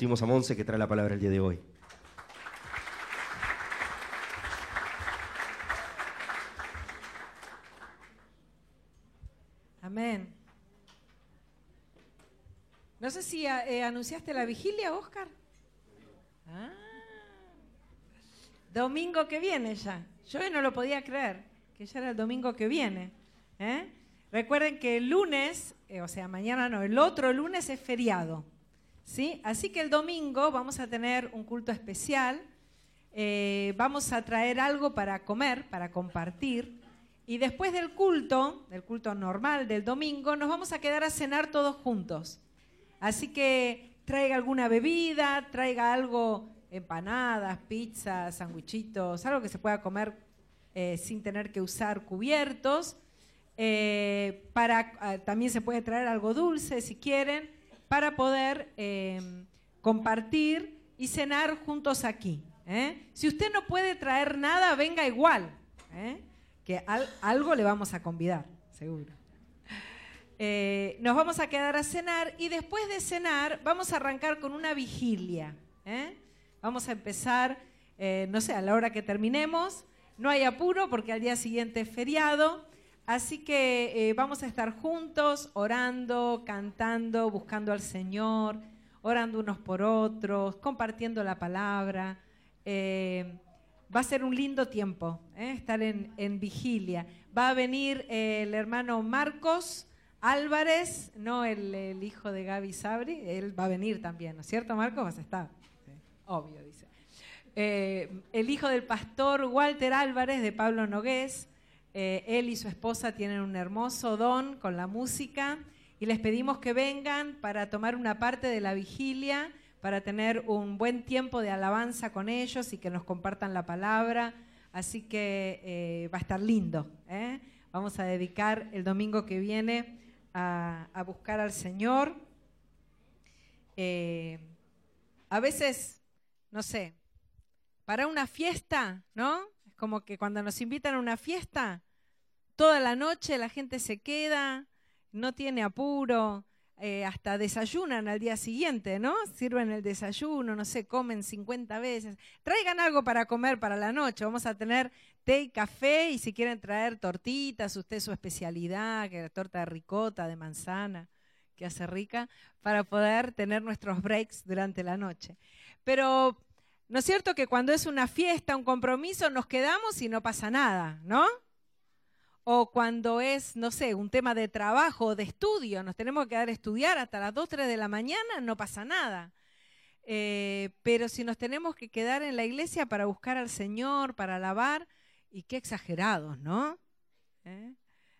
recibimos a Monse que trae la palabra el día de hoy. Amén. No sé si eh, anunciaste la vigilia, Oscar. Ah. Domingo que viene ya. Yo no lo podía creer, que ya era el domingo que viene. ¿eh? Recuerden que el lunes, eh, o sea, mañana no, el otro lunes es feriado. ¿Sí? Así que el domingo vamos a tener un culto especial. Eh, vamos a traer algo para comer, para compartir. Y después del culto, del culto normal del domingo, nos vamos a quedar a cenar todos juntos. Así que traiga alguna bebida, traiga algo, empanadas, pizzas, sandwichitos, algo que se pueda comer eh, sin tener que usar cubiertos. Eh, para, ah, también se puede traer algo dulce si quieren, para poder em, compartir y cenar juntos aquí. ¿eh? Si usted no puede traer nada, venga igual, que algo le vamos a convidar, seguro. nos vamos a quedar a cenar y después de cenar vamos a arrancar con una vigilia. Vamos a empezar, no sé, a la hora que terminemos, no hay apuro porque al día siguiente es feriado, así que eh, vamos a estar juntos orando, cantando, buscando al Señor, orando unos por otros, compartiendo la palabra. Eh, va a ser un lindo tiempo eh, estar en, vigilia. Va a venir el hermano Marcos Álvarez, no el, hijo de Gaby Sabri, él va a venir también, ¿no es cierto, Marcos? Vas a estar. Obvio, dice. El hijo del pastor Walter Álvarez de Pablo Nogués. Eh, él y su esposa tienen un hermoso don con la música y les pedimos que vengan para tomar una parte de la vigilia, para tener un buen tiempo de alabanza con ellos y que nos compartan la palabra. Así que eh, va a estar lindo. Vamos a dedicar el domingo que viene a buscar al Señor. a veces, no sé, para una fiesta, ¿no? Como que cuando nos invitan a una fiesta, toda la noche la gente se queda, no tiene apuro, eh, hasta desayunan al día siguiente, ¿no? Sirven el desayuno, no sé, comen 50 veces. Traigan algo para comer para la noche. Vamos a tener té y café y si quieren traer tortitas, usted su especialidad, que es torta de ricota, de manzana, que hace rica, para poder tener nuestros breaks durante la noche. Pero ¿No es cierto que cuando es una fiesta, un compromiso, nos quedamos y no pasa nada, ¿no? O cuando es, no sé, un tema de trabajo o de estudio, nos tenemos que quedar a estudiar hasta las 2, 3 de la mañana, no pasa nada. Eh, pero si nos tenemos que quedar en la iglesia para buscar al Señor, para alabar, y qué exagerados, ¿no? ¿Eh?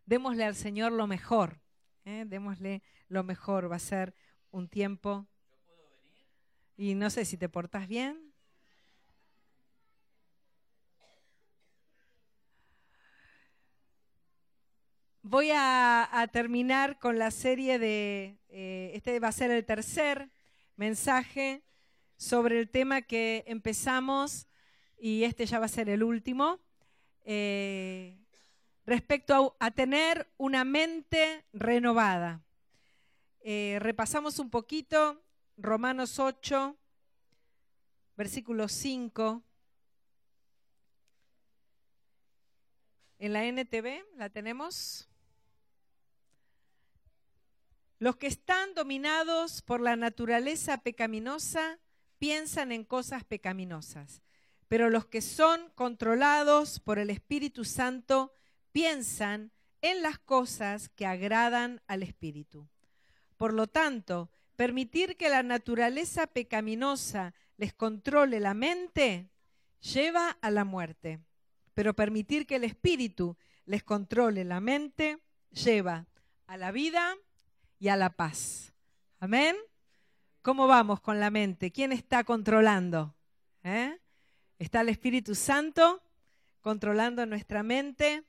Démosle al Señor lo mejor, ¿eh? démosle lo mejor, va a ser un tiempo. Y no sé si te portas bien, Voy a, terminar con la serie de, eh, este va a ser el tercer mensaje sobre el tema que empezamos y este ya va a ser el último, eh, respecto a, tener una mente renovada. Eh, repasamos un poquito Romanos 8, versículo 5. En la NTV la tenemos. Los que están dominados por la naturaleza pecaminosa piensan en cosas pecaminosas, pero los que son controlados por el Espíritu Santo piensan en las cosas que agradan al Espíritu. Por lo tanto, permitir que la naturaleza pecaminosa les controle la mente lleva a la muerte, pero permitir que el Espíritu les controle la mente lleva a la vida y a la paz. Amén. ¿Cómo vamos con la mente? ¿Quién está controlando? ¿Eh? ¿Está el Espíritu Santo controlando nuestra mente?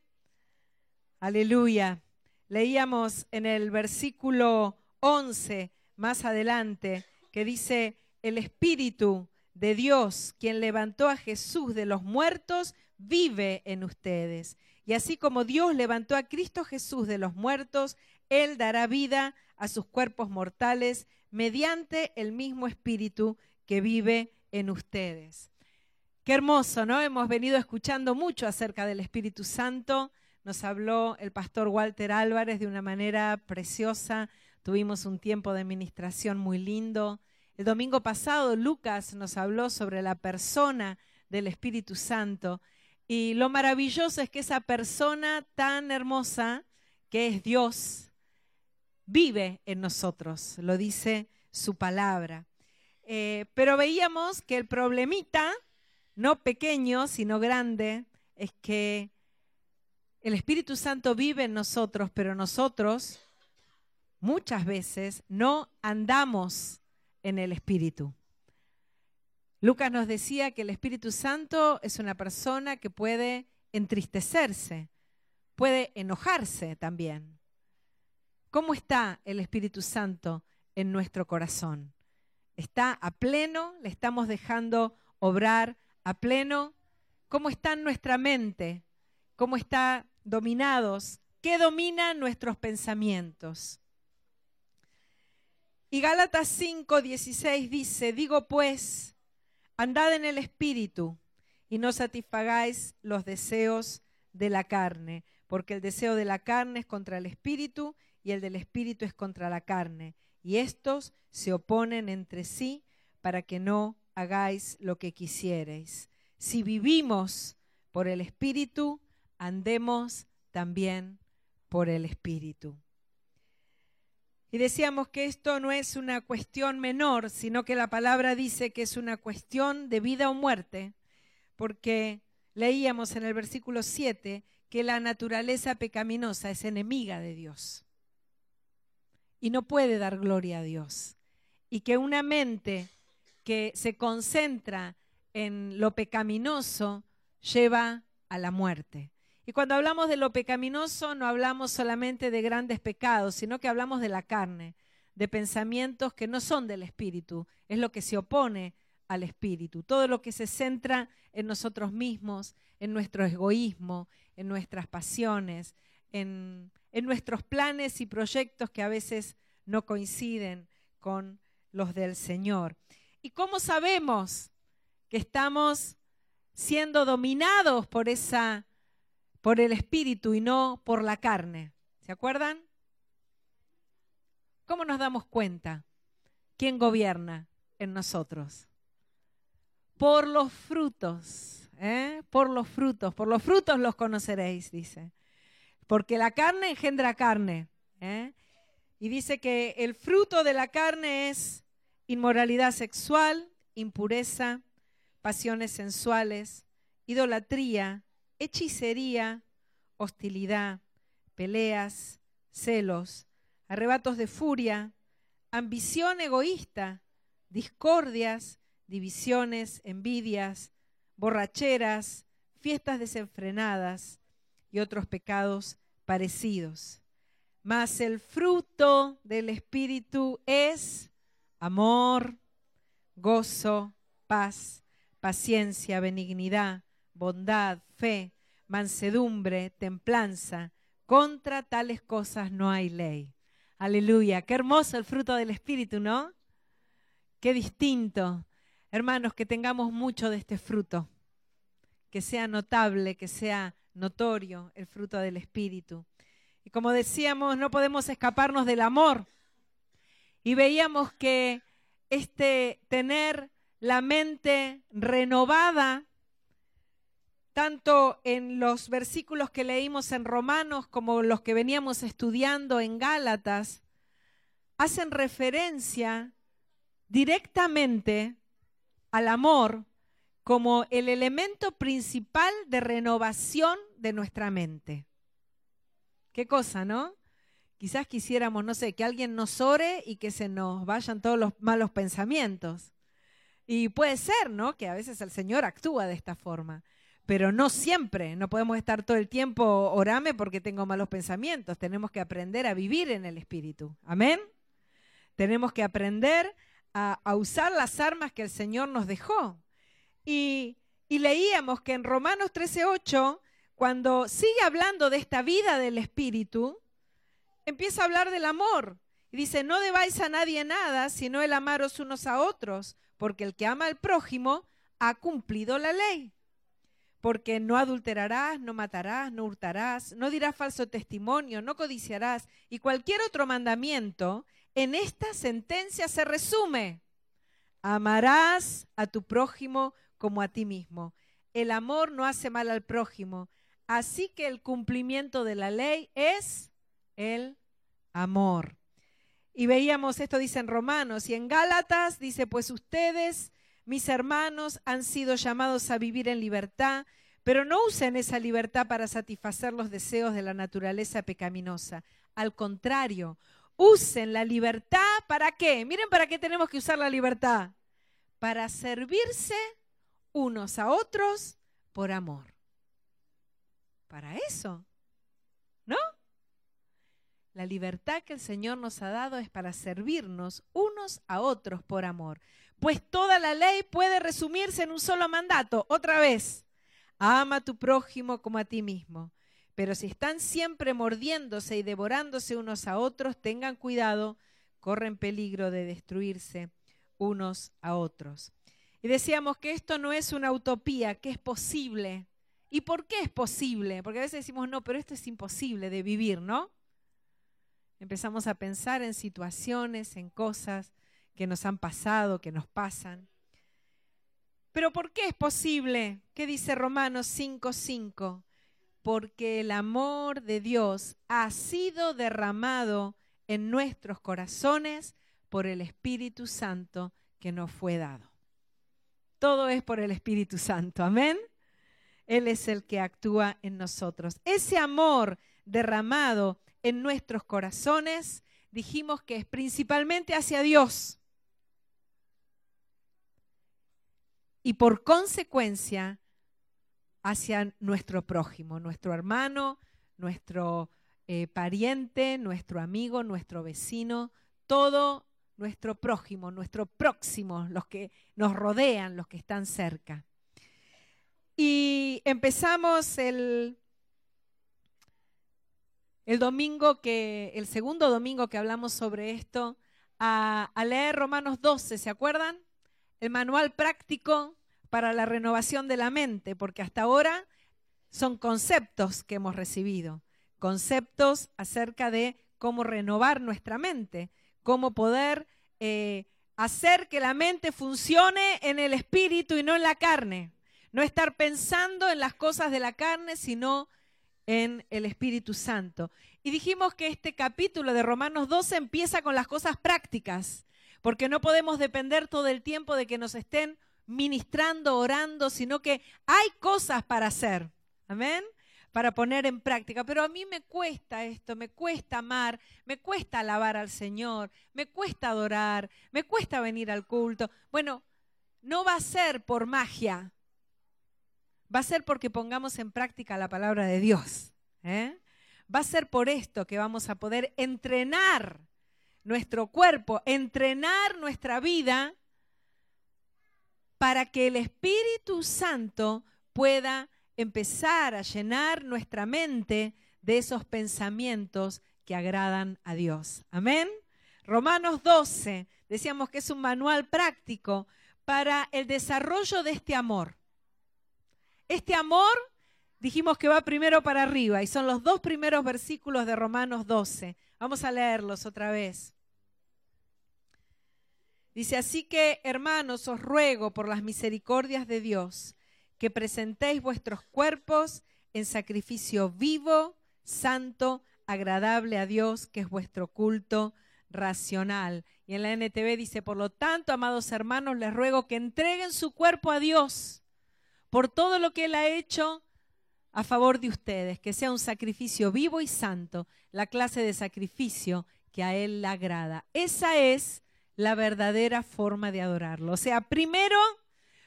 Aleluya. Leíamos en el versículo 11 más adelante que dice, el Espíritu de Dios, quien levantó a Jesús de los muertos, vive en ustedes. Y así como Dios levantó a Cristo Jesús de los muertos, Él dará vida a sus cuerpos mortales mediante el mismo espíritu que vive en ustedes. Qué hermoso, ¿no? Hemos venido escuchando mucho acerca del Espíritu Santo. Nos habló el pastor Walter Álvarez de una manera preciosa. Tuvimos un tiempo de administración muy lindo. El domingo pasado Lucas nos habló sobre la persona del Espíritu Santo. Y lo maravilloso es que esa persona tan hermosa, que es Dios, vive en nosotros, lo dice su palabra. Eh, pero veíamos que el problemita, no pequeño, sino grande, es que el Espíritu Santo vive en nosotros, pero nosotros muchas veces no andamos en el Espíritu. Lucas nos decía que el Espíritu Santo es una persona que puede entristecerse, puede enojarse también. ¿Cómo está el Espíritu Santo en nuestro corazón? ¿Está a pleno? ¿Le estamos dejando obrar a pleno? ¿Cómo está en nuestra mente? ¿Cómo está dominados? ¿Qué domina nuestros pensamientos? Y Gálatas 5, 16 dice, digo pues, andad en el Espíritu y no satisfagáis los deseos de la carne, porque el deseo de la carne es contra el Espíritu y el del espíritu es contra la carne, y estos se oponen entre sí para que no hagáis lo que quisierais. Si vivimos por el espíritu, andemos también por el espíritu. Y decíamos que esto no es una cuestión menor, sino que la palabra dice que es una cuestión de vida o muerte, porque leíamos en el versículo 7 que la naturaleza pecaminosa es enemiga de Dios y no puede dar gloria a Dios. Y que una mente que se concentra en lo pecaminoso lleva a la muerte. Y cuando hablamos de lo pecaminoso no hablamos solamente de grandes pecados, sino que hablamos de la carne, de pensamientos que no son del espíritu, es lo que se opone al espíritu, todo lo que se centra en nosotros mismos, en nuestro egoísmo, en nuestras pasiones, en en nuestros planes y proyectos que a veces no coinciden con los del Señor. ¿Y cómo sabemos que estamos siendo dominados por esa por el espíritu y no por la carne? ¿Se acuerdan? ¿Cómo nos damos cuenta? ¿Quién gobierna en nosotros? Por los frutos, ¿eh? por los frutos, por los frutos los conoceréis, dice porque la carne engendra carne. ¿eh? Y dice que el fruto de la carne es inmoralidad sexual, impureza, pasiones sensuales, idolatría, hechicería, hostilidad, peleas, celos, arrebatos de furia, ambición egoísta, discordias, divisiones, envidias, borracheras, fiestas desenfrenadas y otros pecados parecidos. Mas el fruto del Espíritu es amor, gozo, paz, paciencia, benignidad, bondad, fe, mansedumbre, templanza. Contra tales cosas no hay ley. Aleluya. Qué hermoso el fruto del Espíritu, ¿no? Qué distinto. Hermanos, que tengamos mucho de este fruto. Que sea notable, que sea notorio el fruto del Espíritu. Y como decíamos, no podemos escaparnos del amor. Y veíamos que este tener la mente renovada, tanto en los versículos que leímos en Romanos como los que veníamos estudiando en Gálatas, hacen referencia directamente al amor como el elemento principal de renovación de nuestra mente. Qué cosa, ¿no? Quizás quisiéramos, no sé, que alguien nos ore y que se nos vayan todos los malos pensamientos. Y puede ser, ¿no? Que a veces el Señor actúa de esta forma, pero no siempre. No podemos estar todo el tiempo, orame porque tengo malos pensamientos. Tenemos que aprender a vivir en el Espíritu. Amén. Tenemos que aprender a, a usar las armas que el Señor nos dejó. Y, leíamos que en Romanos 13:8 cuando sigue hablando de esta vida del Espíritu, empieza a hablar del amor. Y dice, no debáis a nadie nada, sino el amaros unos a otros, porque el que ama al prójimo ha cumplido la ley. Porque no adulterarás, no matarás, no hurtarás, no dirás falso testimonio, no codiciarás. Y cualquier otro mandamiento, en esta sentencia se resume. Amarás a tu prójimo como a ti mismo. El amor no hace mal al prójimo. Así que el cumplimiento de la ley es el amor. Y veíamos esto dice en Romanos y en Gálatas dice, pues ustedes, mis hermanos, han sido llamados a vivir en libertad, pero no usen esa libertad para satisfacer los deseos de la naturaleza pecaminosa. Al contrario, usen la libertad para qué? Miren para qué tenemos que usar la libertad. Para servirse unos a otros por amor. Para eso. ¿No? La libertad que el Señor nos ha dado es para servirnos unos a otros por amor. Pues toda la ley puede resumirse en un solo mandato. Otra vez, ama a tu prójimo como a ti mismo. Pero si están siempre mordiéndose y devorándose unos a otros, tengan cuidado, corren peligro de destruirse unos a otros. Y decíamos que esto no es una utopía, que es posible. ¿Y por qué es posible? Porque a veces decimos, no, pero esto es imposible de vivir, ¿no? Empezamos a pensar en situaciones, en cosas que nos han pasado, que nos pasan. Pero ¿por qué es posible? ¿Qué dice Romanos 5:5? Porque el amor de Dios ha sido derramado en nuestros corazones por el Espíritu Santo que nos fue dado. Todo es por el Espíritu Santo. Amén. Él es el que actúa en nosotros. Ese amor derramado en nuestros corazones, dijimos que es principalmente hacia Dios. Y por consecuencia, hacia nuestro prójimo, nuestro hermano, nuestro eh, pariente, nuestro amigo, nuestro vecino, todo nuestro prójimo, nuestro próximo, los que nos rodean, los que están cerca. Y empezamos el, el domingo que, el segundo domingo que hablamos sobre esto, a, a leer Romanos 12, ¿se acuerdan? El manual práctico para la renovación de la mente, porque hasta ahora son conceptos que hemos recibido, conceptos acerca de cómo renovar nuestra mente, cómo poder eh, hacer que la mente funcione en el espíritu y no en la carne. No estar pensando en las cosas de la carne, sino en el Espíritu Santo. Y dijimos que este capítulo de Romanos 12 empieza con las cosas prácticas, porque no podemos depender todo el tiempo de que nos estén ministrando, orando, sino que hay cosas para hacer. Amén para poner en práctica. Pero a mí me cuesta esto, me cuesta amar, me cuesta alabar al Señor, me cuesta adorar, me cuesta venir al culto. Bueno, no va a ser por magia, va a ser porque pongamos en práctica la palabra de Dios. ¿eh? Va a ser por esto que vamos a poder entrenar nuestro cuerpo, entrenar nuestra vida para que el Espíritu Santo pueda empezar a llenar nuestra mente de esos pensamientos que agradan a Dios. Amén. Romanos 12, decíamos que es un manual práctico para el desarrollo de este amor. Este amor dijimos que va primero para arriba y son los dos primeros versículos de Romanos 12. Vamos a leerlos otra vez. Dice, así que hermanos, os ruego por las misericordias de Dios que presentéis vuestros cuerpos en sacrificio vivo, santo, agradable a Dios, que es vuestro culto racional. Y en la NTV dice, por lo tanto, amados hermanos, les ruego que entreguen su cuerpo a Dios por todo lo que Él ha hecho a favor de ustedes, que sea un sacrificio vivo y santo, la clase de sacrificio que a Él le agrada. Esa es la verdadera forma de adorarlo. O sea, primero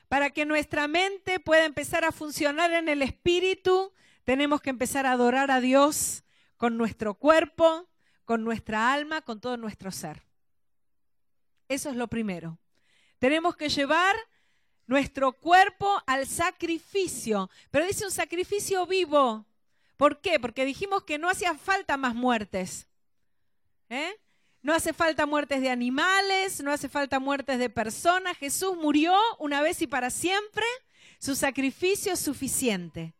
para que nuestra mente pueda empezar a funcionar en el espíritu, tenemos que empezar a adorar a Dios con nuestro cuerpo, con nuestra alma, con todo nuestro ser. Eso es lo primero. Tenemos que llevar nuestro cuerpo al sacrificio, pero dice un sacrificio vivo. ¿Por qué? Porque dijimos que no hacía falta más muertes. ¿eh? No hace falta muertes de animales, no hace falta muertes de personas. Jesús murió una vez y para siempre. Su sacrificio es suficiente.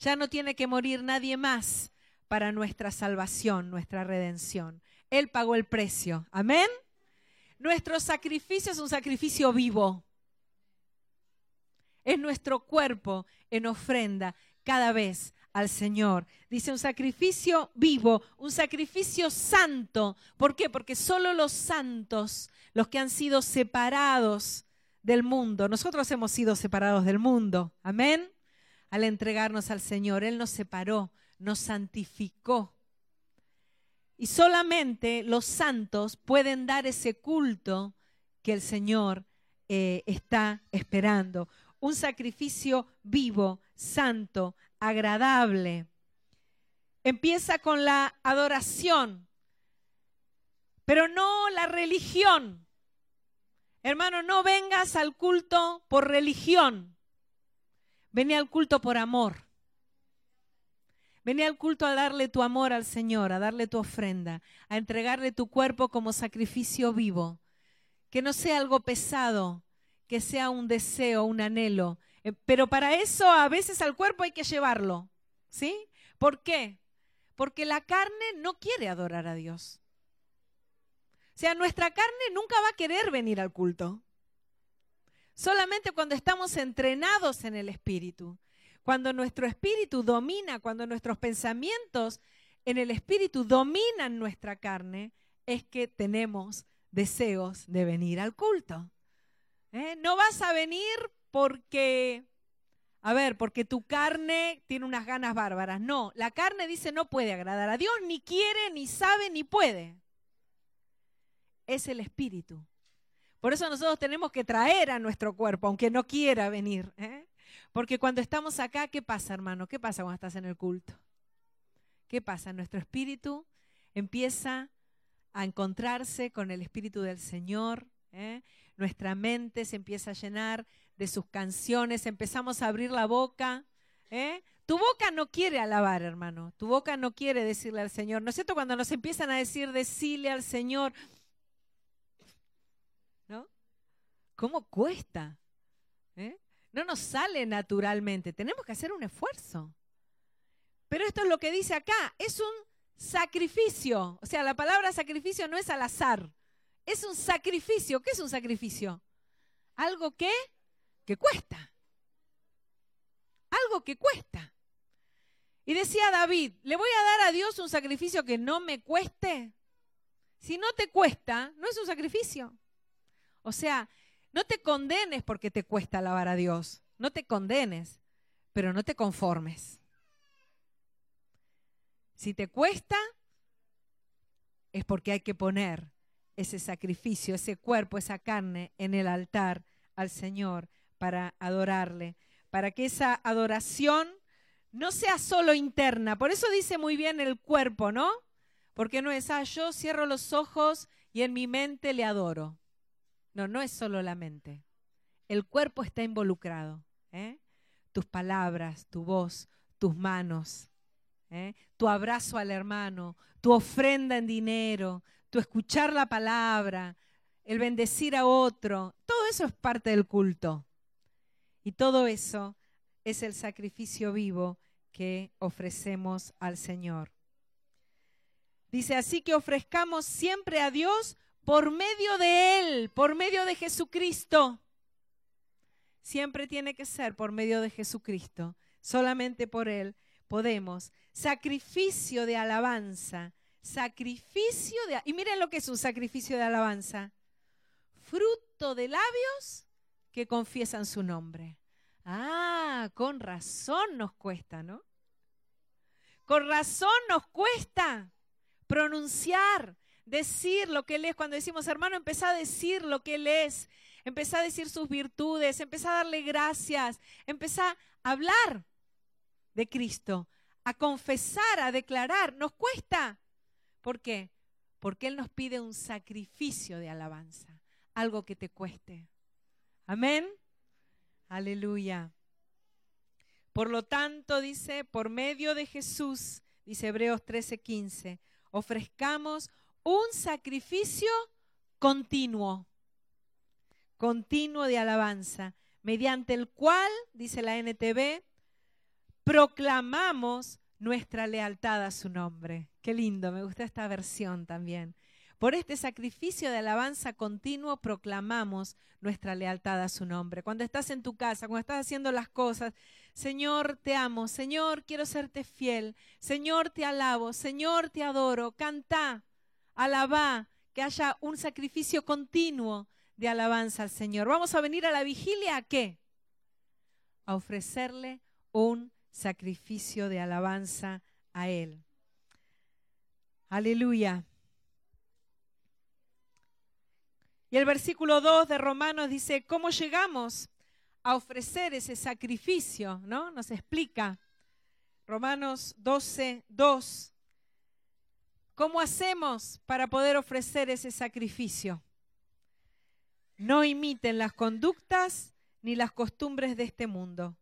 Ya no tiene que morir nadie más para nuestra salvación, nuestra redención. Él pagó el precio. Amén. Nuestro sacrificio es un sacrificio vivo. Es nuestro cuerpo en ofrenda cada vez al Señor. Dice un sacrificio vivo, un sacrificio santo. ¿Por qué? Porque solo los santos, los que han sido separados del mundo, nosotros hemos sido separados del mundo. Amén. Al entregarnos al Señor, Él nos separó, nos santificó. Y solamente los santos pueden dar ese culto que el Señor eh, está esperando. Un sacrificio vivo, santo, agradable. Empieza con la adoración, pero no la religión. Hermano, no vengas al culto por religión. Vení al culto por amor. Vení al culto a darle tu amor al Señor, a darle tu ofrenda, a entregarle tu cuerpo como sacrificio vivo. Que no sea algo pesado, que sea un deseo, un anhelo, eh, pero para eso a veces al cuerpo hay que llevarlo. ¿Sí? ¿Por qué? Porque la carne no quiere adorar a Dios. O sea, nuestra carne nunca va a querer venir al culto. Solamente cuando estamos entrenados en el Espíritu, cuando nuestro Espíritu domina, cuando nuestros pensamientos en el Espíritu dominan nuestra carne, es que tenemos deseos de venir al culto. ¿Eh? No vas a venir porque, a ver, porque tu carne tiene unas ganas bárbaras. No, la carne dice no puede agradar a Dios, ni quiere, ni sabe, ni puede. Es el espíritu. Por eso nosotros tenemos que traer a nuestro cuerpo, aunque no quiera venir. ¿eh? Porque cuando estamos acá, ¿qué pasa, hermano? ¿Qué pasa cuando estás en el culto? ¿Qué pasa? Nuestro espíritu empieza a encontrarse con el espíritu del Señor. ¿eh? Nuestra mente se empieza a llenar de sus canciones, empezamos a abrir la boca. ¿eh? Tu boca no quiere alabar, hermano. Tu boca no quiere decirle al Señor. ¿No es cierto? Cuando nos empiezan a decir, decirle al Señor, ¿no? ¿Cómo cuesta? ¿Eh? No nos sale naturalmente. Tenemos que hacer un esfuerzo. Pero esto es lo que dice acá. Es un sacrificio. O sea, la palabra sacrificio no es al azar. Es un sacrificio. ¿Qué es un sacrificio? Algo que que cuesta. Algo que cuesta. Y decía David, ¿le voy a dar a Dios un sacrificio que no me cueste? Si no te cuesta, no es un sacrificio. O sea, no te condenes porque te cuesta alabar a Dios. No te condenes, pero no te conformes. Si te cuesta, es porque hay que poner ese sacrificio, ese cuerpo, esa carne en el altar al Señor para adorarle, para que esa adoración no sea solo interna. Por eso dice muy bien el cuerpo, ¿no? Porque no es, ah, yo cierro los ojos y en mi mente le adoro. No, no es solo la mente. El cuerpo está involucrado. ¿eh? Tus palabras, tu voz, tus manos, ¿eh? tu abrazo al hermano, tu ofrenda en dinero, tu escuchar la palabra, el bendecir a otro. Todo eso es parte del culto. Y todo eso es el sacrificio vivo que ofrecemos al Señor. Dice, así que ofrezcamos siempre a Dios por medio de Él, por medio de Jesucristo. Siempre tiene que ser por medio de Jesucristo. Solamente por Él podemos. Sacrificio de alabanza. Sacrificio de... Y miren lo que es un sacrificio de alabanza. Fruto de labios que confiesan su nombre. Ah, con razón nos cuesta, ¿no? Con razón nos cuesta pronunciar, decir lo que Él es. Cuando decimos, hermano, empezá a decir lo que Él es. Empezá a decir sus virtudes, empezá a darle gracias, empezá a hablar de Cristo, a confesar, a declarar. Nos cuesta. ¿Por qué? Porque Él nos pide un sacrificio de alabanza, algo que te cueste. Amén. Aleluya. Por lo tanto, dice, por medio de Jesús, dice Hebreos 13:15, ofrezcamos un sacrificio continuo, continuo de alabanza, mediante el cual, dice la NTV, proclamamos nuestra lealtad a su nombre. Qué lindo, me gusta esta versión también. Por este sacrificio de alabanza continuo proclamamos nuestra lealtad a su nombre. Cuando estás en tu casa, cuando estás haciendo las cosas, Señor, te amo, Señor, quiero serte fiel, Señor, te alabo, Señor, te adoro, canta, alabá, que haya un sacrificio continuo de alabanza al Señor. Vamos a venir a la vigilia a qué? A ofrecerle un sacrificio de alabanza a Él. Aleluya. Y el versículo 2 de Romanos dice, ¿cómo llegamos a ofrecer ese sacrificio? ¿No? Nos explica. Romanos 12, 2. ¿Cómo hacemos para poder ofrecer ese sacrificio? No imiten las conductas ni las costumbres de este mundo.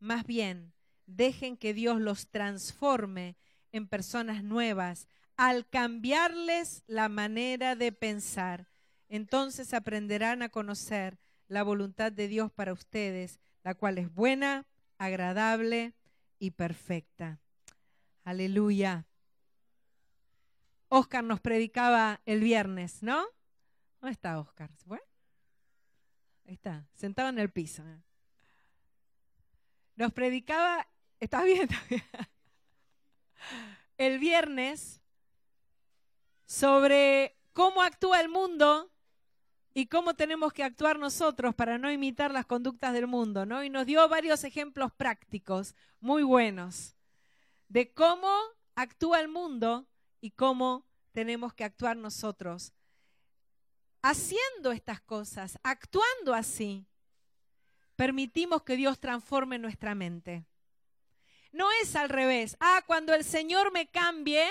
Más bien, dejen que Dios los transforme en personas nuevas al cambiarles la manera de pensar entonces aprenderán a conocer la voluntad de Dios para ustedes, la cual es buena, agradable y perfecta. Aleluya. Oscar nos predicaba el viernes, ¿no? ¿Dónde está Oscar? Ahí está, sentado en el piso. Nos predicaba, ¿estás bien? El viernes sobre cómo actúa el mundo y cómo tenemos que actuar nosotros para no imitar las conductas del mundo, ¿no? Y nos dio varios ejemplos prácticos muy buenos de cómo actúa el mundo y cómo tenemos que actuar nosotros. Haciendo estas cosas, actuando así, permitimos que Dios transforme nuestra mente. No es al revés. Ah, cuando el Señor me cambie,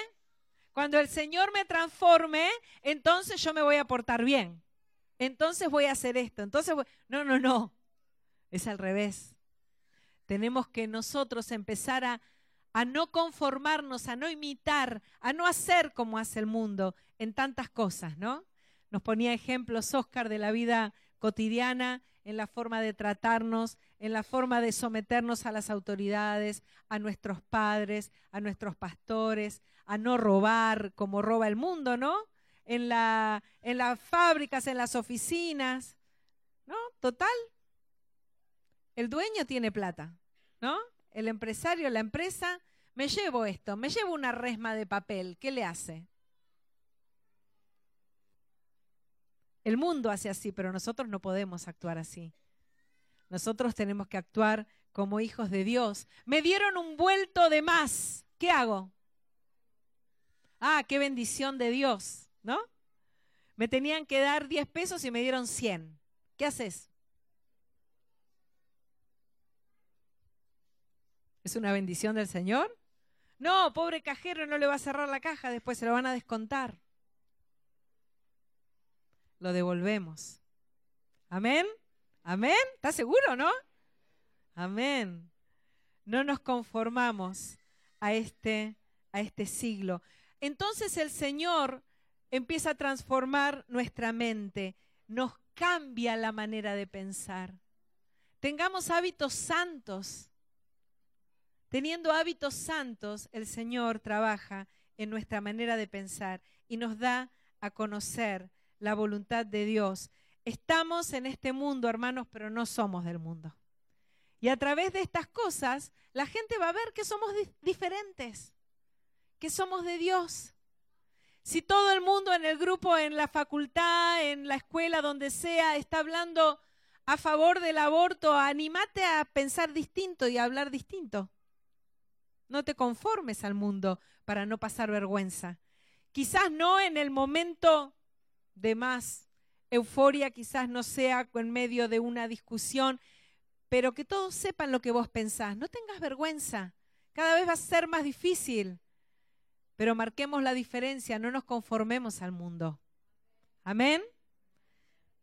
cuando el Señor me transforme, entonces yo me voy a portar bien entonces voy a hacer esto, entonces no, no, no, es al revés. Tenemos que nosotros empezar a, a no conformarnos, a no imitar, a no hacer como hace el mundo en tantas cosas, ¿no? Nos ponía ejemplos Oscar de la vida cotidiana, en la forma de tratarnos, en la forma de someternos a las autoridades, a nuestros padres, a nuestros pastores, a no robar como roba el mundo, ¿no? En, en las fábricas, en las oficinas. ¿No? Total. El dueño tiene plata, ¿no? El empresario, la empresa, me llevo esto, me llevo una resma de papel, ¿qué le hace? El mundo hace así, pero nosotros no podemos actuar así. Nosotros tenemos que actuar como hijos de Dios. Me dieron un vuelto de más. ¿Qué hago? Ah, qué bendición de Dios. ¿No? Me tenían que dar 10 pesos y me dieron 100. ¿Qué haces? ¿Es una bendición del Señor? No, pobre cajero, no le va a cerrar la caja, después se lo van a descontar. Lo devolvemos. Amén. Amén. ¿Estás seguro, no? Amén. No nos conformamos a este, a este siglo. Entonces el Señor empieza a transformar nuestra mente, nos cambia la manera de pensar. Tengamos hábitos santos. Teniendo hábitos santos, el Señor trabaja en nuestra manera de pensar y nos da a conocer la voluntad de Dios. Estamos en este mundo, hermanos, pero no somos del mundo. Y a través de estas cosas, la gente va a ver que somos diferentes, que somos de Dios. Si todo el mundo en el grupo, en la facultad, en la escuela, donde sea, está hablando a favor del aborto, anímate a pensar distinto y a hablar distinto. No te conformes al mundo para no pasar vergüenza. Quizás no en el momento de más euforia, quizás no sea en medio de una discusión, pero que todos sepan lo que vos pensás. No tengas vergüenza. Cada vez va a ser más difícil. Pero marquemos la diferencia, no nos conformemos al mundo. Amén.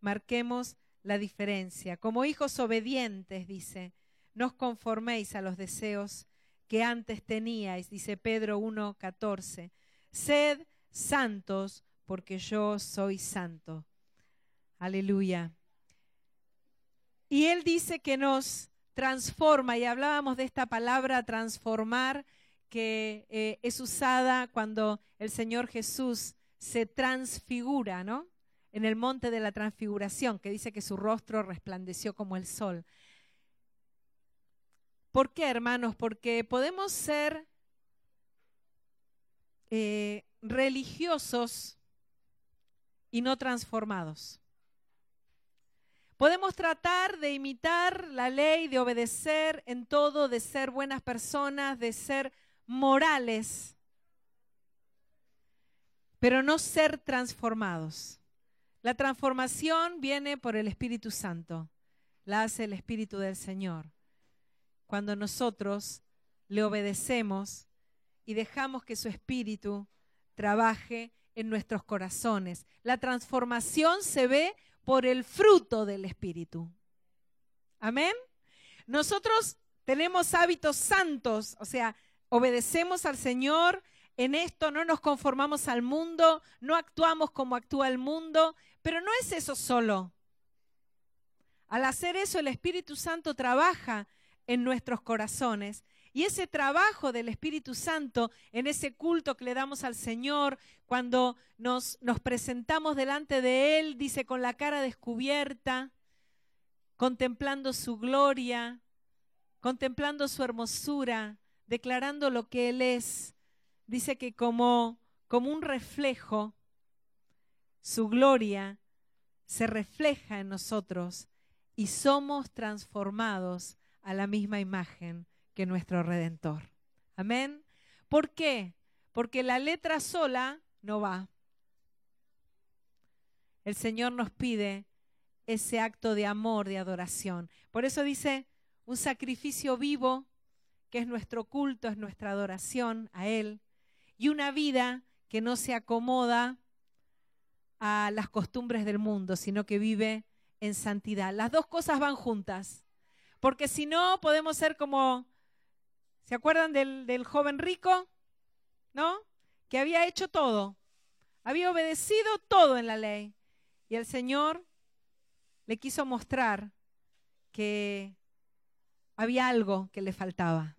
Marquemos la diferencia. Como hijos obedientes, dice, no os conforméis a los deseos que antes teníais, dice Pedro 1.14. Sed santos porque yo soy santo. Aleluya. Y Él dice que nos transforma, y hablábamos de esta palabra transformar, que eh, es usada cuando el Señor Jesús se transfigura, ¿no? En el monte de la transfiguración, que dice que su rostro resplandeció como el sol. ¿Por qué, hermanos? Porque podemos ser eh, religiosos y no transformados. Podemos tratar de imitar la ley, de obedecer en todo, de ser buenas personas, de ser morales, pero no ser transformados. La transformación viene por el Espíritu Santo, la hace el Espíritu del Señor. Cuando nosotros le obedecemos y dejamos que su Espíritu trabaje en nuestros corazones. La transformación se ve por el fruto del Espíritu. Amén. Nosotros tenemos hábitos santos, o sea, obedecemos al Señor, en esto no nos conformamos al mundo, no actuamos como actúa el mundo, pero no es eso solo. Al hacer eso, el Espíritu Santo trabaja en nuestros corazones y ese trabajo del Espíritu Santo en ese culto que le damos al Señor, cuando nos, nos presentamos delante de Él, dice, con la cara descubierta, contemplando su gloria, contemplando su hermosura, declarando lo que Él es. Dice que como, como un reflejo, su gloria se refleja en nosotros y somos transformados a la misma imagen que nuestro Redentor. Amén. ¿Por qué? Porque la letra sola no va. El Señor nos pide ese acto de amor, de adoración. Por eso dice, un sacrificio vivo, que es nuestro culto, es nuestra adoración a Él, y una vida que no se acomoda a las costumbres del mundo, sino que vive en santidad. Las dos cosas van juntas, porque si no podemos ser como ¿Se acuerdan del, joven rico? ¿No? Que había hecho todo. Había obedecido todo en la ley. Y el Señor le quiso mostrar que había algo que le faltaba.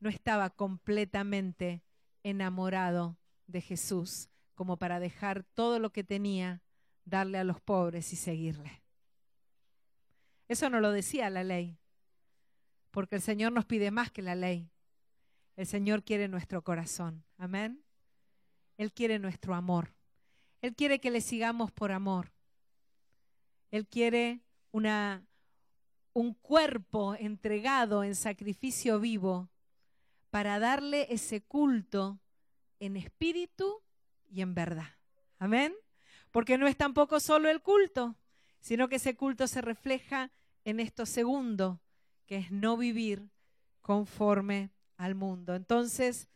No estaba completamente enamorado de Jesús como para dejar todo lo que tenía, darle a los pobres y seguirle. Eso no lo decía la ley porque el Señor nos pide más que la ley. El Señor quiere nuestro corazón. Amén. Él quiere nuestro amor. Él quiere que le sigamos por amor. Él quiere un cuerpo entregado en sacrificio vivo para darle ese culto en espíritu y en verdad. Amén. Porque no es tampoco solo el culto, sino que ese culto se refleja en estos segundos que es no vivir conforme al mundo. Entonces,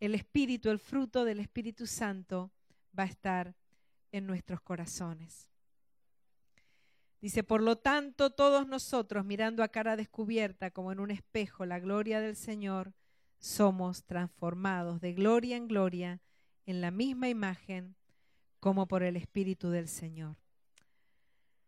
el Espíritu, el fruto del Espíritu Santo va a estar en nuestros corazones. Dice, por lo tanto, todos nosotros, mirando a cara descubierta como en un espejo la gloria del Señor, somos transformados de gloria en gloria en la misma imagen como por el Espíritu del Señor.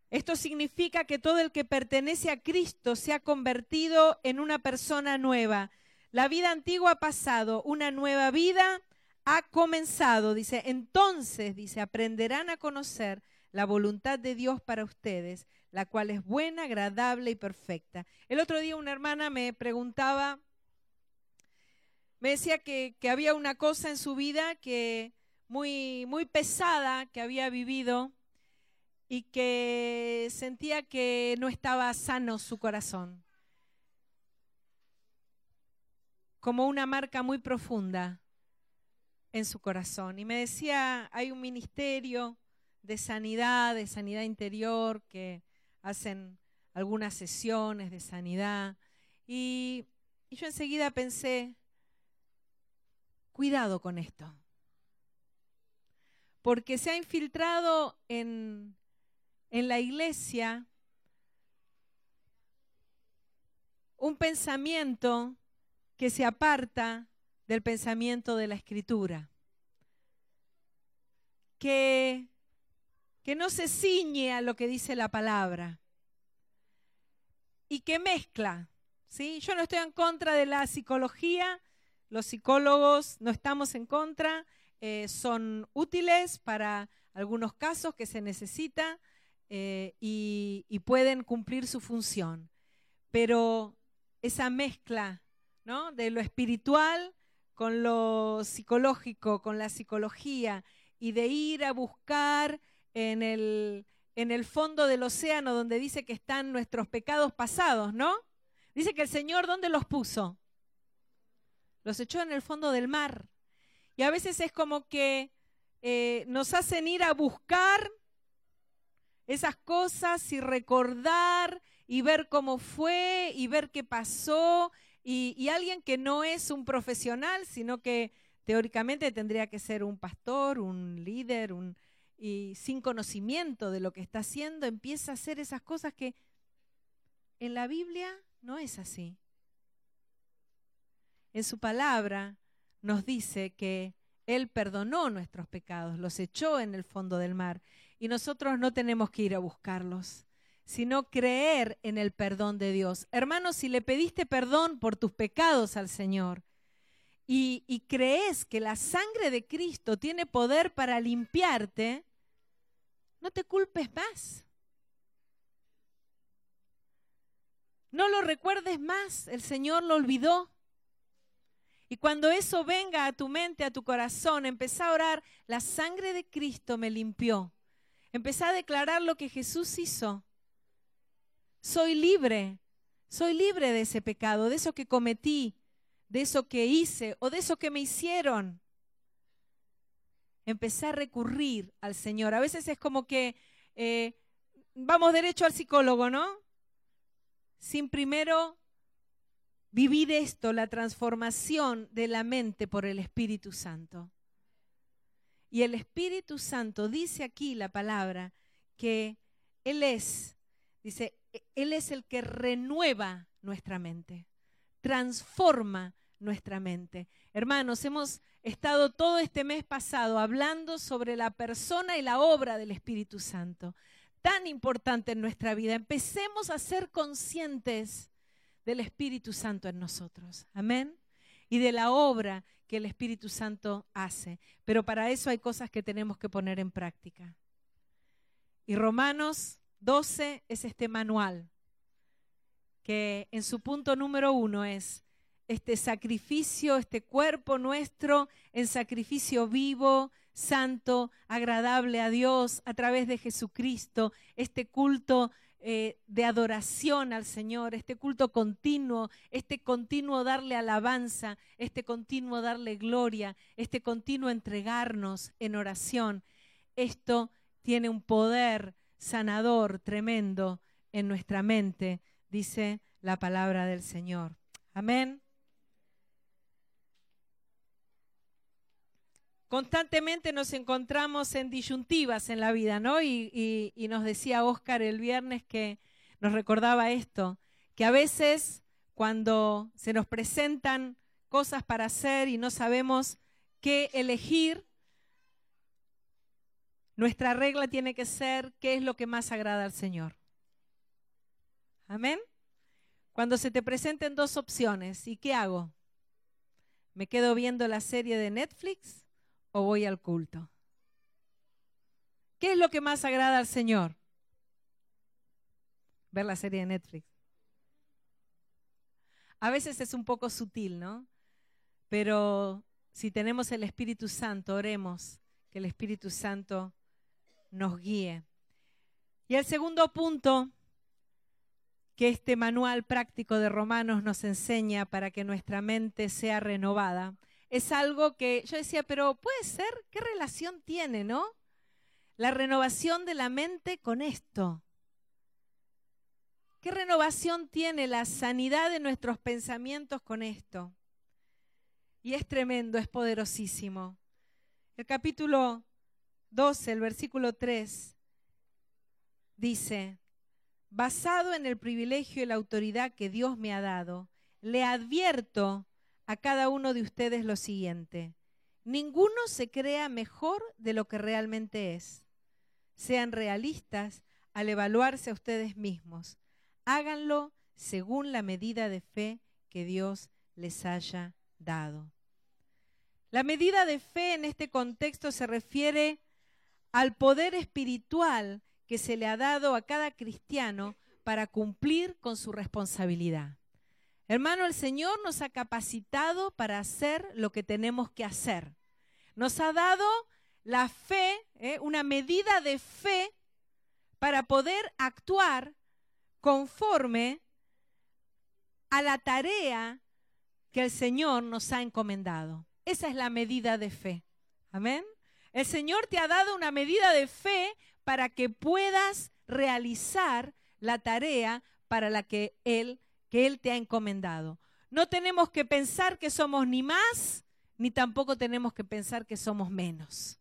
Esto significa que todo el que pertenece a Cristo se ha convertido en una persona nueva. La vida antigua ha pasado, una nueva vida ha comenzado. Dice, entonces, dice, aprenderán a conocer la voluntad de Dios para ustedes, la cual es buena, agradable y perfecta. El otro día una hermana me preguntaba, me decía que, había una cosa en su vida que muy, muy pesada que había vivido y que sentía que no estaba sano su corazón, como una marca muy profunda en su corazón. Y me decía, hay un ministerio de sanidad, de sanidad interior, que hacen algunas sesiones de sanidad. Y yo enseguida pensé, cuidado con esto, porque se ha infiltrado en en la iglesia un pensamiento que se aparta del pensamiento de la escritura. que, que no se ciñe a lo que dice la palabra y que mezcla. ¿sí? Yo no estoy en contra de la psicología, los psicólogos no estamos en contra, eh, son útiles para algunos casos que se necesita eh, y, y, pueden cumplir su función. Pero esa mezcla ¿no? de lo espiritual con lo psicológico, con la psicología, y de ir a buscar en el, en el fondo del océano donde dice que están nuestros pecados pasados, ¿no? Dice que el Señor, ¿dónde los puso? Los echó en el fondo del mar. Y a veces es como que eh, nos hacen ir a buscar esas cosas y recordar y ver cómo fue y ver qué pasó. Y, alguien que no es un profesional, sino que teóricamente tendría que ser un pastor, un líder, y sin conocimiento de lo que está haciendo, empieza a hacer esas cosas que en la Biblia no es así. En su palabra nos dice que Él perdonó nuestros pecados, los echó en el fondo del mar y nosotros no tenemos que ir a buscarlos, sino creer en el perdón de Dios. Hermanos, si le pediste perdón por tus pecados al Señor y, y crees que la sangre de Cristo tiene poder para limpiarte, no te culpes más. No lo recuerdes más, el Señor lo olvidó. Y cuando eso venga a tu mente, a tu corazón, empezá a orar, la sangre de Cristo me limpió. Empezá a declarar lo que Jesús hizo. Soy libre, soy libre de ese pecado, de eso que cometí, de eso que hice o de eso que me hicieron. Empecé a recurrir al Señor. A veces es como que eh, vamos derecho al psicólogo, ¿no? sin primero vivir esto, la transformación de la mente por el Espíritu Santo. Y el Espíritu Santo dice aquí la palabra que Él es, dice, Él es el que renueva nuestra mente, transforma nuestra mente. Hermanos, hemos estado todo este mes pasado hablando sobre la persona y la obra del Espíritu Santo tan importante en nuestra vida. Empecemos a ser conscientes del Espíritu Santo en nosotros. Amén. Y de la obra que el Espíritu Santo hace. Pero para eso hay cosas que tenemos que poner en práctica. Y Romanos 12 es este manual que en su punto número uno es este sacrificio, este cuerpo nuestro en sacrificio vivo, santo, agradable a Dios a través de Jesucristo, este culto eh, de adoración al Señor, este culto continuo, este continuo darle alabanza, este continuo darle gloria, este continuo entregarnos en oración. Esto tiene un poder sanador tremendo en nuestra mente, dice la palabra del Señor. Amén. Constantemente nos encontramos en disyuntivas en la vida, ¿no? Y, nos decía Oscar el viernes que nos recordaba esto, que a veces cuando se nos presentan cosas para hacer y no sabemos qué elegir, nuestra regla tiene que ser qué es lo que más agrada al Señor. Amén. Cuando se te presenten dos opciones, ¿y qué hago? ¿Me quedo viendo la serie de Netflix voy al culto? ¿Qué es lo que más agrada al Señor? Ver la serie de Netflix. A veces es un poco sutil, ¿no? Pero si tenemos el Espíritu Santo, oremos que el Espíritu Santo nos guíe. Y el segundo punto que este manual práctico de Romanos nos enseña para que nuestra mente sea renovada es algo que yo decía, pero puede ser, ¿qué relación tiene, no? La renovación de la mente con esto. ¿Qué renovación tiene la sanidad de nuestros pensamientos con esto? Y es tremendo, es poderosísimo. El capítulo 12, el versículo 3, dice, basado en el privilegio y la autoridad que Dios me ha dado, le advierto a cada uno de ustedes lo siguiente. ninguno se crea mejor de lo que realmente es. Sean realistas al evaluarse a ustedes mismos. Háganlo según la medida de fe que Dios les haya dado. La medida de fe en este contexto se refiere al poder espiritual que se le ha dado a cada cristiano para cumplir con su responsabilidad. Hermano, el Señor nos ha capacitado para hacer lo que tenemos que hacer. Nos ha dado la fe, ¿eh? una medida de fe para poder actuar conforme a la tarea que el Señor nos ha encomendado. Esa es la medida de fe. Amén. El Señor te ha dado una medida de fe para que puedas realizar la tarea para la que Él, que Él te ha encomendado. No tenemos que pensar que somos ni más, ni tampoco tenemos que pensar que somos menos.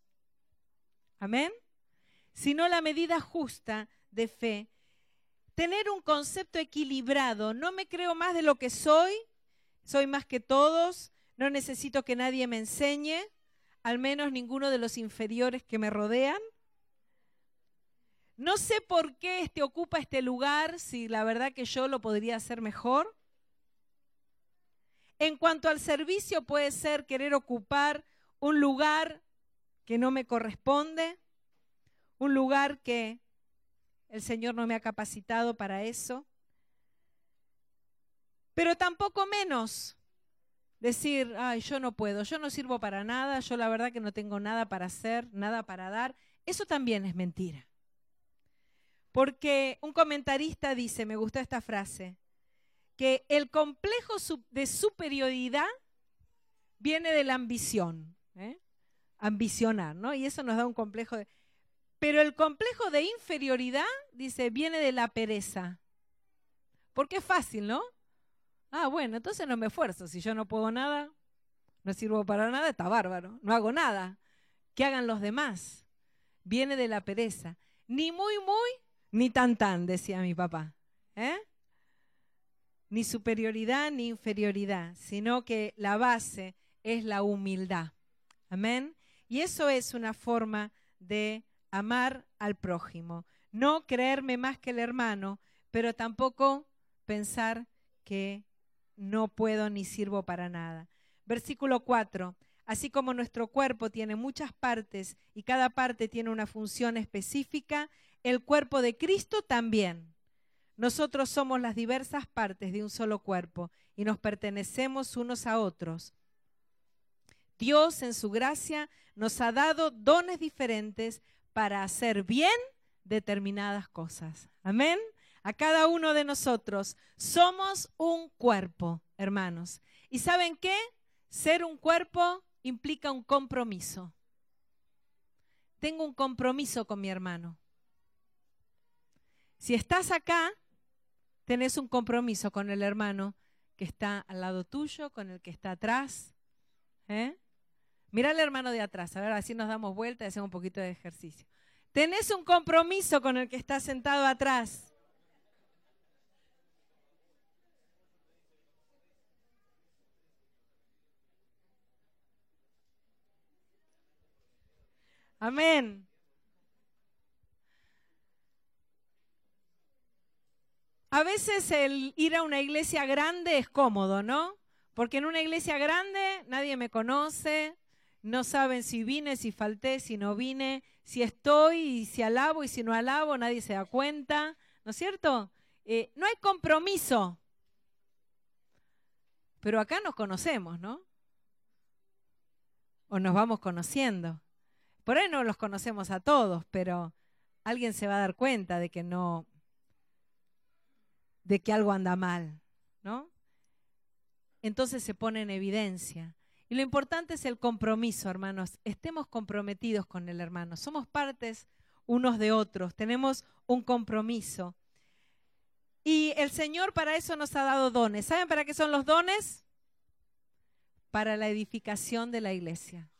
Amén. Sino la medida justa de fe. Tener un concepto equilibrado. No me creo más de lo que soy, soy más que todos, no necesito que nadie me enseñe, al menos ninguno de los inferiores que me rodean. No sé por qué este ocupa este lugar, si la verdad que yo lo podría hacer mejor. En cuanto al servicio, puede ser querer ocupar un lugar que no me corresponde, un lugar que el Señor no me ha capacitado para eso. Pero tampoco menos decir, ay, yo no puedo, yo no sirvo para nada, yo la verdad que no tengo nada para hacer, nada para dar. Eso también es mentira. Porque un comentarista dice, me gustó esta frase, que el complejo de superioridad viene de la ambición, ¿eh? ambicionar, ¿no? Y eso nos da un complejo de... Pero el complejo de inferioridad, dice, viene de la pereza. Porque es fácil, ¿no? Ah, bueno, entonces no me esfuerzo. Si yo no puedo nada, no sirvo para nada, está bárbaro. No hago nada. ¿Qué hagan los demás? Viene de la pereza. Ni muy, muy, ni tan, tan, decía mi papá. ¿Eh? Ni superioridad ni inferioridad, sino que la base es la humildad. Amén. Y eso es una forma de amar al prójimo. No creerme más que el hermano, pero tampoco pensar que no puedo ni sirvo para nada. Versículo 4. Así como nuestro cuerpo tiene muchas partes y cada parte tiene una función específica, el cuerpo de Cristo también. Nosotros somos las diversas partes de un solo cuerpo y nos pertenecemos unos a otros. Dios en su gracia nos ha dado dones diferentes para hacer bien determinadas cosas. Amén a cada uno de nosotros. Somos un cuerpo, hermanos. ¿Y saben qué? Ser un cuerpo implica un compromiso. Tengo un compromiso con mi hermano. Si estás acá, tenés un compromiso con el hermano que está al lado tuyo, con el que está atrás. ¿eh? Mira al hermano de atrás, a ver, así nos damos vuelta y hacemos un poquito de ejercicio. Tenés un compromiso con el que está sentado atrás. Amén. A veces el ir a una iglesia grande es cómodo, ¿no? Porque en una iglesia grande nadie me conoce, no saben si vine, si falté, si no vine, si estoy y si alabo y si no alabo, nadie se da cuenta, ¿no es cierto? Eh, no hay compromiso. Pero acá nos conocemos, ¿no? O nos vamos conociendo. Por ahí no los conocemos a todos, pero alguien se va a dar cuenta de que no, de que algo anda mal, ¿no? Entonces se pone en evidencia. Y lo importante es el compromiso, hermanos. Estemos comprometidos con el hermano. Somos partes unos de otros. Tenemos un compromiso. Y el Señor para eso nos ha dado dones. ¿Saben para qué son los dones? Para la edificación de la iglesia.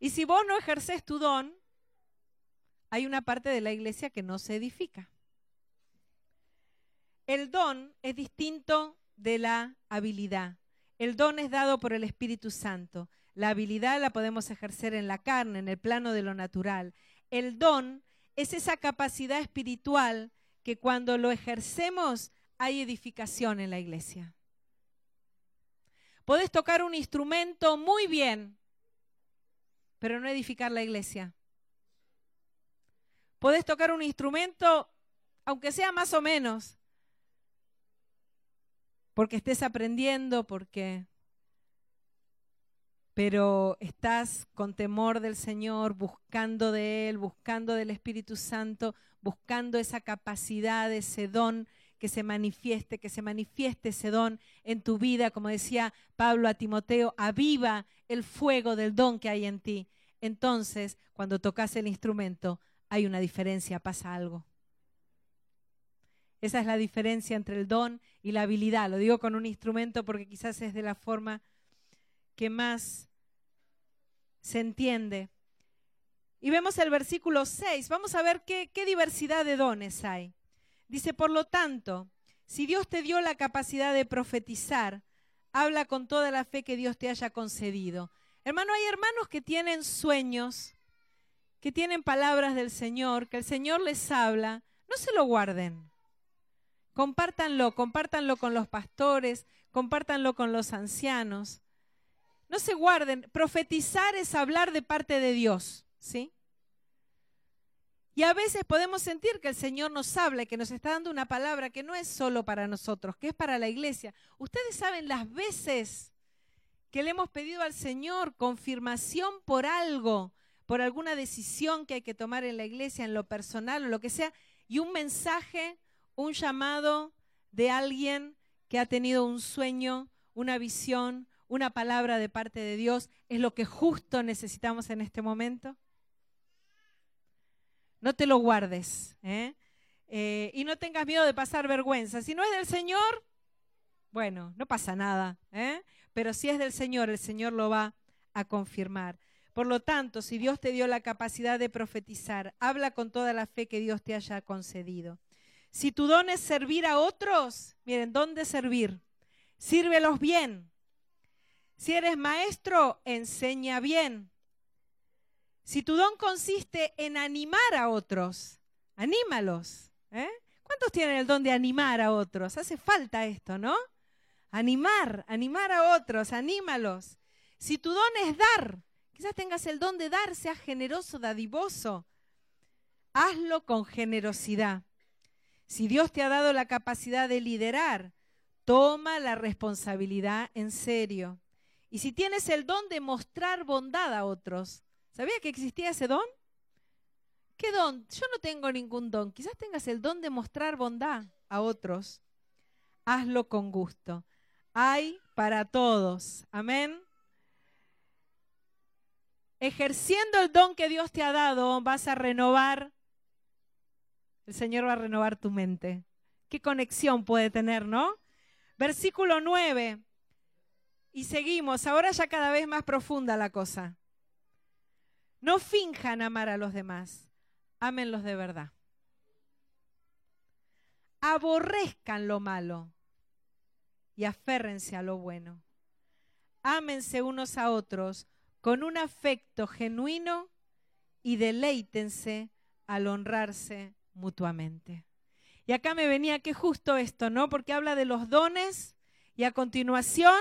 Y si vos no ejerces tu don, hay una parte de la iglesia que no se edifica. El don es distinto de la habilidad. El don es dado por el Espíritu Santo. La habilidad la podemos ejercer en la carne, en el plano de lo natural. El don es esa capacidad espiritual que cuando lo ejercemos hay edificación en la iglesia. Podés tocar un instrumento muy bien, pero no edificar la iglesia. Podés tocar un instrumento, aunque sea más o menos, porque estés aprendiendo, porque... Pero estás con temor del Señor, buscando de Él, buscando del Espíritu Santo, buscando esa capacidad, ese don que se manifieste, que se manifieste ese don en tu vida, como decía Pablo a Timoteo, aviva el fuego del don que hay en ti. Entonces, cuando tocas el instrumento, hay una diferencia, pasa algo. Esa es la diferencia entre el don y la habilidad. Lo digo con un instrumento porque quizás es de la forma que más se entiende. Y vemos el versículo 6. Vamos a ver qué, qué diversidad de dones hay. Dice, por lo tanto, si Dios te dio la capacidad de profetizar, habla con toda la fe que Dios te haya concedido. Hermano, hay hermanos que tienen sueños, que tienen palabras del Señor, que el Señor les habla. No se lo guarden. Compártanlo, compártanlo con los pastores, compártanlo con los ancianos. No se guarden. Profetizar es hablar de parte de Dios, ¿sí? Y a veces podemos sentir que el Señor nos habla y que nos está dando una palabra que no es solo para nosotros, que es para la iglesia. Ustedes saben las veces que le hemos pedido al Señor confirmación por algo, por alguna decisión que hay que tomar en la iglesia, en lo personal o lo que sea, y un mensaje, un llamado de alguien que ha tenido un sueño, una visión, una palabra de parte de Dios, es lo que justo necesitamos en este momento. No te lo guardes. ¿eh? Eh, y no tengas miedo de pasar vergüenza. Si no es del Señor, bueno, no pasa nada. ¿eh? Pero si es del Señor, el Señor lo va a confirmar. Por lo tanto, si Dios te dio la capacidad de profetizar, habla con toda la fe que Dios te haya concedido. Si tu don es servir a otros, miren, ¿dónde servir? Sírvelos bien. Si eres maestro, enseña bien. Si tu don consiste en animar a otros, anímalos. ¿eh? ¿Cuántos tienen el don de animar a otros? Hace falta esto, ¿no? Animar, animar a otros, anímalos. Si tu don es dar, quizás tengas el don de dar, seas generoso, dadivoso. Hazlo con generosidad. Si Dios te ha dado la capacidad de liderar, toma la responsabilidad en serio. Y si tienes el don de mostrar bondad a otros, ¿Sabía que existía ese don? ¿Qué don? Yo no tengo ningún don. Quizás tengas el don de mostrar bondad a otros. Hazlo con gusto. Hay para todos. Amén. Ejerciendo el don que Dios te ha dado, vas a renovar. El Señor va a renovar tu mente. ¿Qué conexión puede tener, no? Versículo 9. Y seguimos. Ahora ya cada vez más profunda la cosa. No finjan amar a los demás, ámenlos de verdad. Aborrezcan lo malo y aférrense a lo bueno. Ámense unos a otros con un afecto genuino y deleítense al honrarse mutuamente. Y acá me venía que justo esto, ¿no? Porque habla de los dones y a continuación,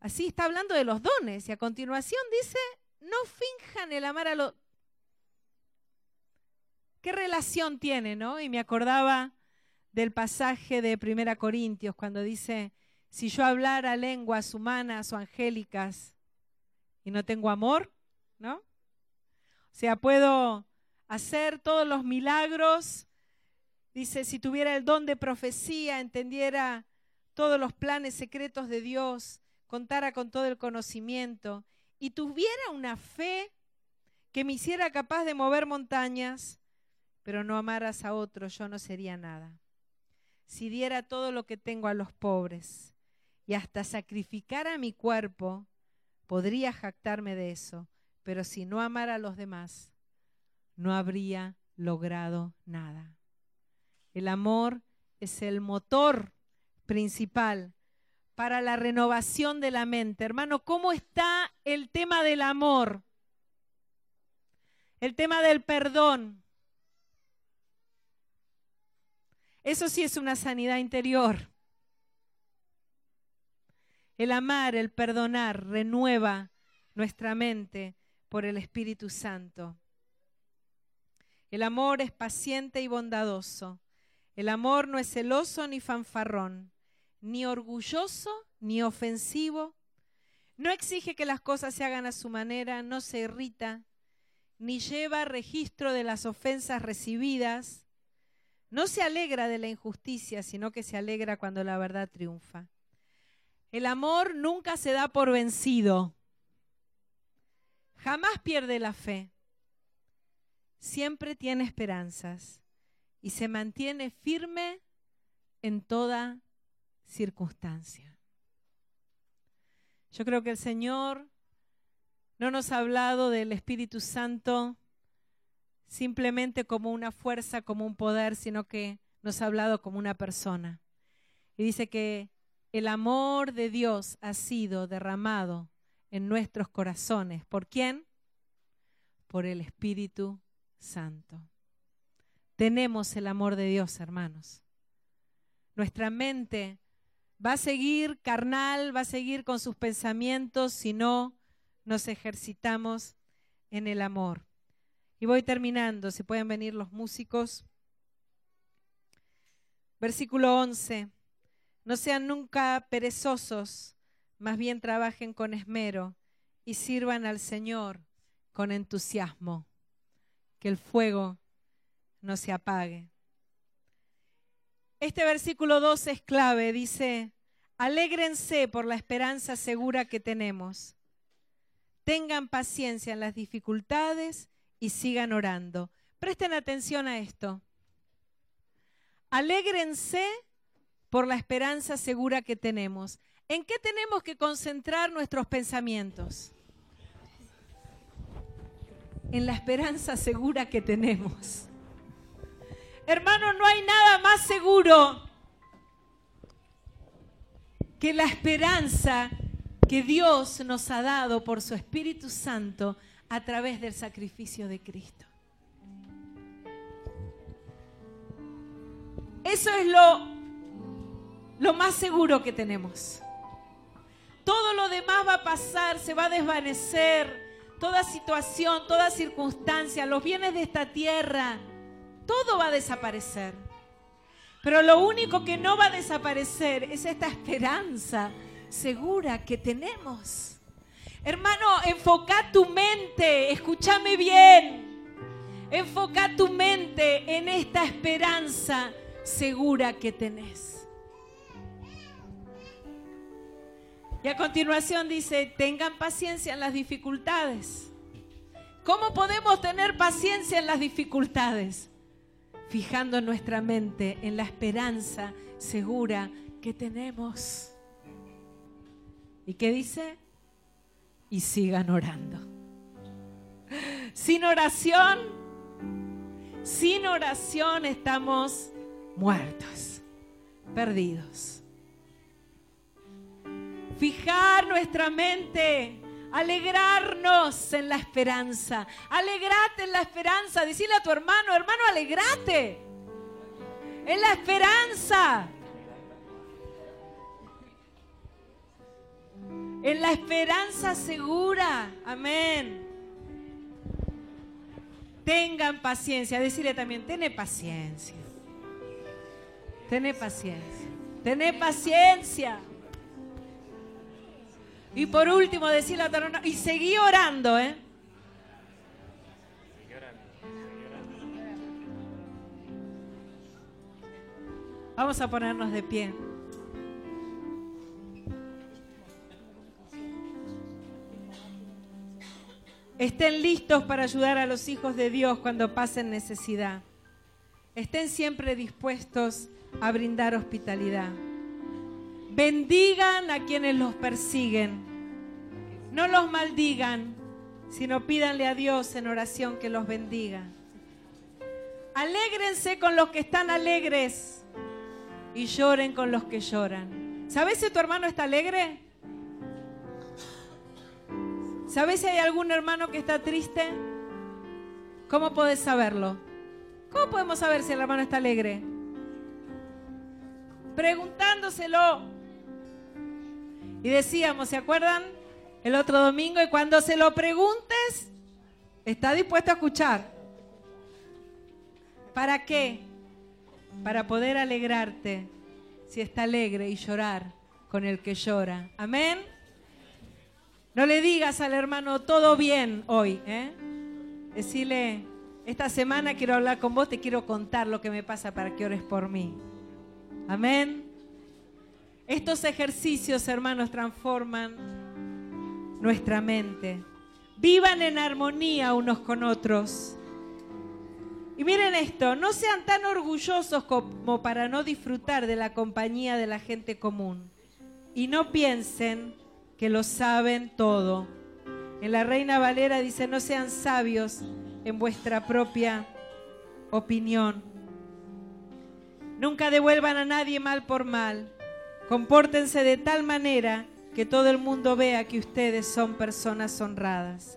así está hablando de los dones y a continuación dice no finjan el amar a los... ¿Qué relación tiene, no? Y me acordaba del pasaje de Primera Corintios cuando dice, si yo hablara lenguas humanas o angélicas y no tengo amor, ¿no? O sea, puedo hacer todos los milagros. Dice, si tuviera el don de profecía, entendiera todos los planes secretos de Dios, contara con todo el conocimiento y tuviera una fe que me hiciera capaz de mover montañas, pero no amaras a otro, yo no sería nada. Si diera todo lo que tengo a los pobres y hasta sacrificara mi cuerpo, podría jactarme de eso, pero si no amara a los demás, no habría logrado nada. El amor es el motor principal para la renovación de la mente. Hermano, ¿cómo está el tema del amor? El tema del perdón. Eso sí es una sanidad interior. El amar, el perdonar, renueva nuestra mente por el Espíritu Santo. El amor es paciente y bondadoso. El amor no es celoso ni fanfarrón, ni orgulloso ni ofensivo. No exige que las cosas se hagan a su manera, no se irrita, ni lleva registro de las ofensas recibidas. No se alegra de la injusticia, sino que se alegra cuando la verdad triunfa. El amor nunca se da por vencido. Jamás pierde la fe. Siempre tiene esperanzas y se mantiene firme en toda circunstancia. Yo creo que el Señor no nos ha hablado del Espíritu Santo simplemente como una fuerza, como un poder, sino que nos ha hablado como una persona. Y dice que el amor de Dios ha sido derramado en nuestros corazones. ¿Por quién? Por el Espíritu Santo. Tenemos el amor de Dios, hermanos. Nuestra mente va a seguir carnal, va a seguir con sus pensamientos si no nos ejercitamos en el amor. Y voy terminando, si pueden venir los músicos. Versículo 11. No sean nunca perezosos, más bien trabajen con esmero y sirvan al Señor con entusiasmo. Que el fuego no se apague. Este versículo 12 es clave, dice, alégrense por la esperanza segura que tenemos. Tengan paciencia en las dificultades y sigan orando. Presten atención a esto. Alégrense por la esperanza segura que tenemos. ¿En qué tenemos que concentrar nuestros pensamientos? En la esperanza segura que tenemos. Hermano, no hay nada más seguro que la esperanza que Dios nos ha dado por su Espíritu Santo a través del sacrificio de Cristo. Eso es lo lo más seguro que tenemos. Todo lo demás va a pasar, se va a desvanecer. Toda situación, toda circunstancia, los bienes de esta tierra, todo va a desaparecer. Pero lo único que no va a desaparecer es esta esperanza segura que tenemos. Hermano, enfoca tu mente, escúchame bien. Enfoca tu mente en esta esperanza segura que tenés. Y a continuación dice, tengan paciencia en las dificultades. ¿Cómo podemos tener paciencia en las dificultades? Fijando nuestra mente en la esperanza segura que tenemos. ¿Y qué dice? Y sigan orando. Sin oración, sin oración estamos muertos, perdidos fijar nuestra mente, alegrarnos en la esperanza. Alegrate en la esperanza. Decirle a tu hermano, hermano, alegrate en la esperanza. En la esperanza segura. Amén. Tengan paciencia. Decirle también, tené paciencia. Tené paciencia. Tené paciencia. Y por último, decirle a tu y seguí orando, ¿eh? Vamos a ponernos de pie. Estén listos para ayudar a los hijos de Dios cuando pasen necesidad. Estén siempre dispuestos a brindar hospitalidad. Bendigan a quienes los persiguen. No los maldigan, sino pídanle a Dios en oración que los bendiga. Alégrense con los que están alegres y lloren con los que lloran. ¿Sabes si tu hermano está alegre? ¿Sabes si hay algún hermano que está triste? ¿Cómo puedes saberlo? ¿Cómo podemos saber si el hermano está alegre? Preguntándoselo. Y decíamos, ¿se acuerdan? El otro domingo, y cuando se lo preguntes, está dispuesto a escuchar. ¿Para qué? Para poder alegrarte si está alegre y llorar con el que llora. Amén. No le digas al hermano todo bien hoy. ¿eh? Decirle, esta semana quiero hablar con vos, te quiero contar lo que me pasa para que ores por mí. Amén. Estos ejercicios, hermanos, transforman nuestra mente. Vivan en armonía unos con otros. Y miren esto, no sean tan orgullosos como para no disfrutar de la compañía de la gente común. Y no piensen que lo saben todo. En la Reina Valera dice, no sean sabios en vuestra propia opinión. Nunca devuelvan a nadie mal por mal. Compórtense de tal manera que todo el mundo vea que ustedes son personas honradas.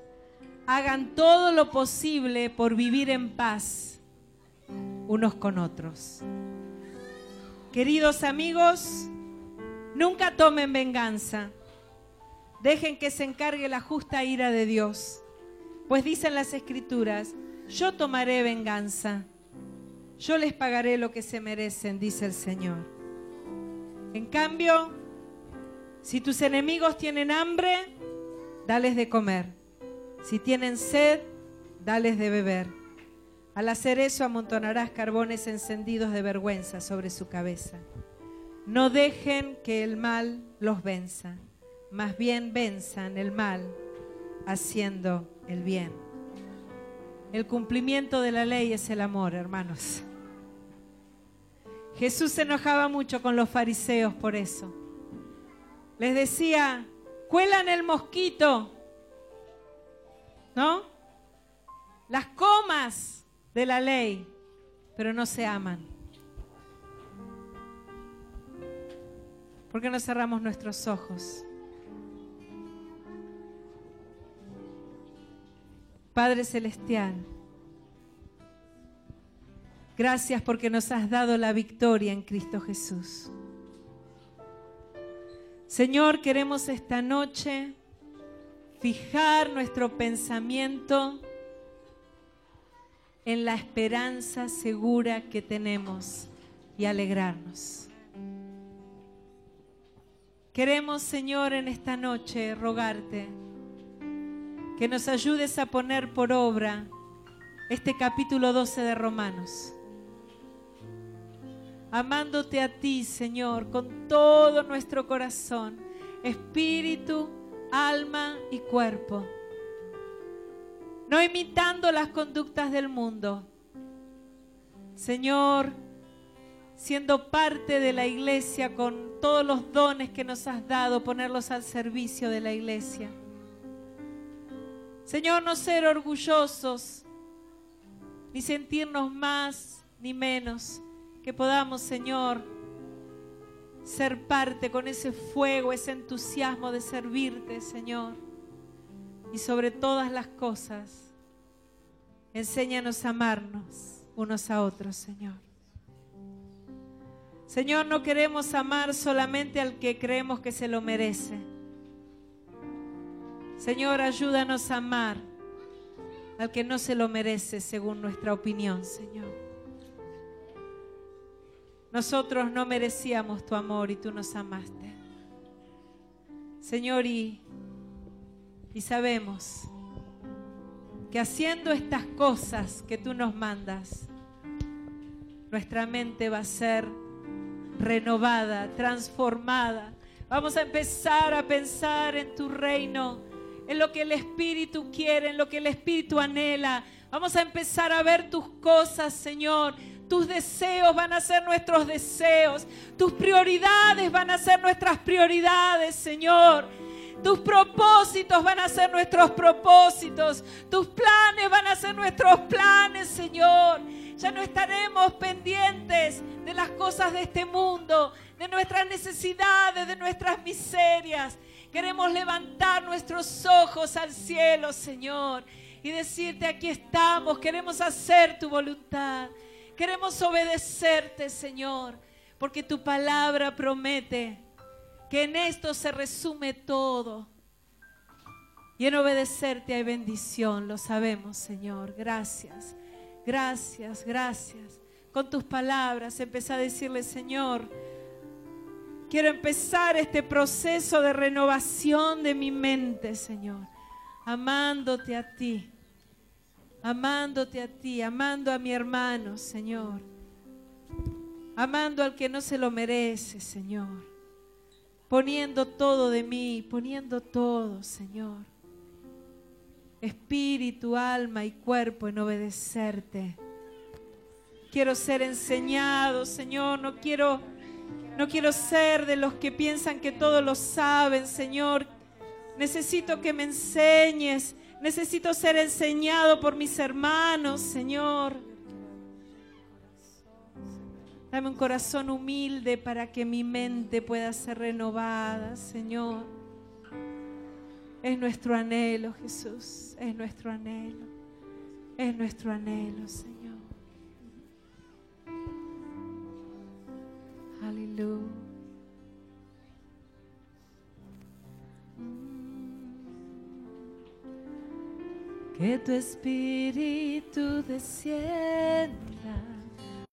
Hagan todo lo posible por vivir en paz unos con otros. Queridos amigos, nunca tomen venganza Dejen que se encargue la justa ira de Dios. Pues dicen las escrituras, yo tomaré venganza. Yo les pagaré lo que se merecen, dice el Señor. En cambio, si tus enemigos tienen hambre, dales de comer. Si tienen sed, dales de beber. Al hacer eso amontonarás carbones encendidos de vergüenza sobre su cabeza. No dejen que el mal los venza más bien venzan el mal haciendo el bien. El cumplimiento de la ley es el amor, hermanos. Jesús se enojaba mucho con los fariseos por eso. Les decía, cuelan el mosquito, ¿no? Las comas de la ley, pero no se aman. ¿Por qué no cerramos nuestros ojos? Padre Celestial, gracias porque nos has dado la victoria en Cristo Jesús. Señor, queremos esta noche fijar nuestro pensamiento en la esperanza segura que tenemos y alegrarnos. Queremos, Señor, en esta noche rogarte que nos ayudes a poner por obra este capítulo 12 de Romanos. Amándote a ti, Señor, con todo nuestro corazón, espíritu, alma y cuerpo. No imitando las conductas del mundo. Señor, siendo parte de la iglesia con todos los dones que nos has dado, ponerlos al servicio de la iglesia. Señor, no ser orgullosos, ni sentirnos más ni menos, que podamos, Señor, ser parte con ese fuego, ese entusiasmo de servirte, Señor. Y sobre todas las cosas, enséñanos a amarnos unos a otros, Señor. Señor, no queremos amar solamente al que creemos que se lo merece Señor, ayúdanos a amar al que no se lo merece según nuestra opinión, Señor. Nosotros no merecíamos tu amor y tú nos amaste. Señor, y, y sabemos que haciendo estas cosas que tú nos mandas, nuestra mente va a ser renovada, transformada. Vamos a empezar a pensar en tu reino en lo que el Espíritu quiere, en lo que el Espíritu anhela. Vamos a empezar a ver tus cosas, Señor. Tus deseos van a ser nuestros deseos. Tus prioridades van a ser nuestras prioridades, Señor. Tus propósitos van a ser nuestros propósitos. Tus planes van a ser nuestros planes, Señor. Ya no estaremos pendientes de las cosas de este mundo, de nuestras necesidades, de nuestras miserias. Queremos levantar nuestros ojos al cielo, Señor, y decirte, aquí estamos, queremos hacer tu voluntad. Queremos obedecerte, Señor, porque tu palabra promete que en esto se resume todo. Y en obedecerte hay bendición, lo sabemos, Señor. Gracias, gracias, gracias. Con tus palabras empecé a decirle, Señor, quiero empezar este proceso de renovación de mi mente, Señor, amándote a ti, amándote a ti, amando a mi hermano, Señor, amando al que no se lo merece, Señor poniendo todo de mí, poniendo todo, Señor. Espíritu, alma y cuerpo en obedecerte. Quiero ser enseñado, Señor, no quiero no quiero ser de los que piensan que todo lo saben, Señor. Necesito que me enseñes, necesito ser enseñado por mis hermanos, Señor. Dame un corazón humilde para que mi mente pueda ser renovada, Señor. Es nuestro anhelo, Jesús. Es nuestro anhelo. Es nuestro anhelo, Señor. Aleluya. Que tu espíritu descienda